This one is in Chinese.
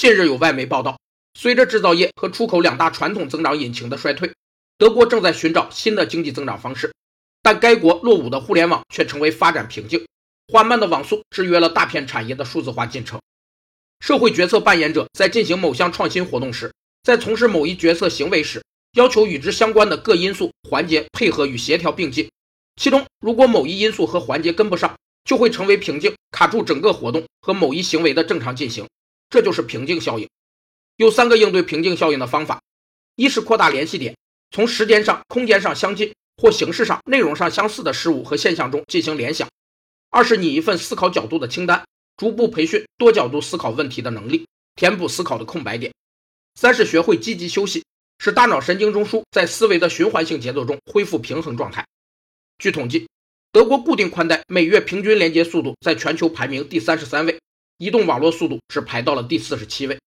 近日有外媒报道，随着制造业和出口两大传统增长引擎的衰退，德国正在寻找新的经济增长方式，但该国落伍的互联网却成为发展瓶颈，缓慢的网速制约了大片产业的数字化进程。社会决策扮演者在进行某项创新活动时，在从事某一决策行为时，要求与之相关的各因素环节配合与协调并进。其中，如果某一因素和环节跟不上，就会成为瓶颈，卡住整个活动和某一行为的正常进行。这就是瓶颈效应。有三个应对瓶颈效应的方法：一是扩大联系点，从时间上、空间上相近或形式上、内容上相似的事物和现象中进行联想；二是拟一份思考角度的清单。逐步培训多角度思考问题的能力，填补思考的空白点。三是学会积极休息，使大脑神经中枢在思维的循环性节奏中恢复平衡状态。据统计，德国固定宽带每月平均连接速度在全球排名第三十三位，移动网络速度是排到了第四十七位。